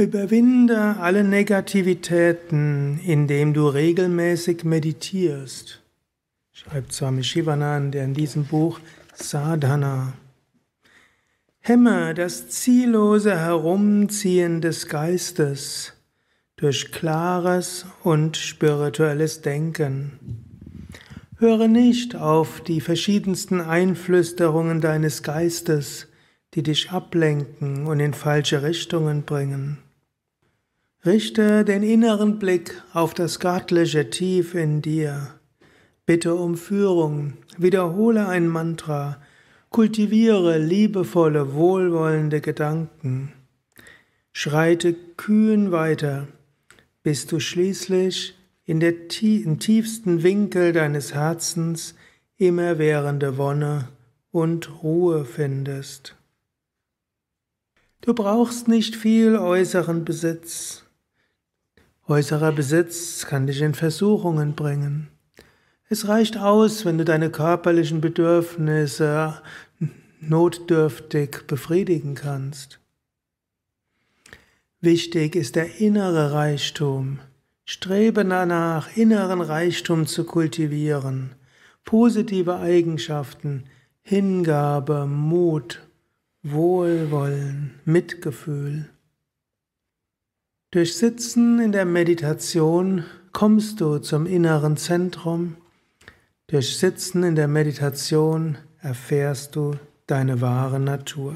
Überwinde alle Negativitäten, indem du regelmäßig meditierst, schreibt Swami Shivanand in diesem Buch Sadhana. Hemme das ziellose Herumziehen des Geistes durch klares und spirituelles Denken. Höre nicht auf die verschiedensten Einflüsterungen deines Geistes, die dich ablenken und in falsche Richtungen bringen. Richte den inneren Blick auf das Göttliche tief in dir. Bitte um Führung, wiederhole ein Mantra, kultiviere liebevolle, wohlwollende Gedanken. Schreite kühn weiter, bis du schließlich in der im tiefsten Winkel deines Herzens immerwährende Wonne und Ruhe findest. Du brauchst nicht viel äußeren Besitz. Äußerer Besitz kann dich in Versuchungen bringen. Es reicht aus, wenn du deine körperlichen Bedürfnisse notdürftig befriedigen kannst. Wichtig ist der innere Reichtum. Strebe danach, inneren Reichtum zu kultivieren, positive Eigenschaften, Hingabe, Mut, Wohlwollen, Mitgefühl. Durch Sitzen in der Meditation kommst du zum inneren Zentrum. Durch Sitzen in der Meditation erfährst du deine wahre Natur.